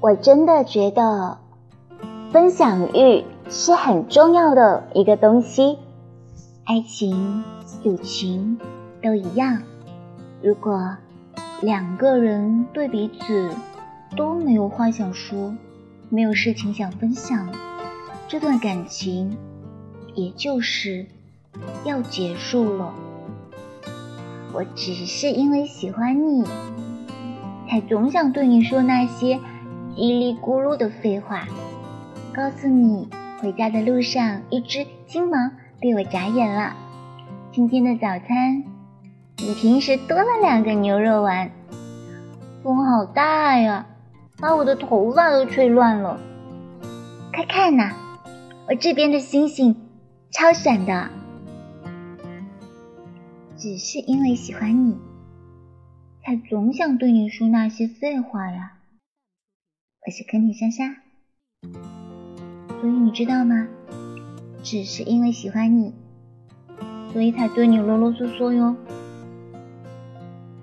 我真的觉得分享欲是很重要的一个东西，爱情、友情都一样。如果两个人对彼此都没有话想说，没有事情想分享，这段感情也就是要结束了。我只是因为喜欢你，才总想对你说那些叽里咕噜的废话。告诉你，回家的路上，一只金毛被我眨眼了。今天的早餐，比平时多了两个牛肉丸。风好大呀，把我的头发都吹乱了。快看呐，我这边的星星超闪的。只是因为喜欢你，才总想对你说那些废话呀。我是肯尼莎莎，所以你知道吗？只是因为喜欢你，所以才对你啰啰嗦嗦哟。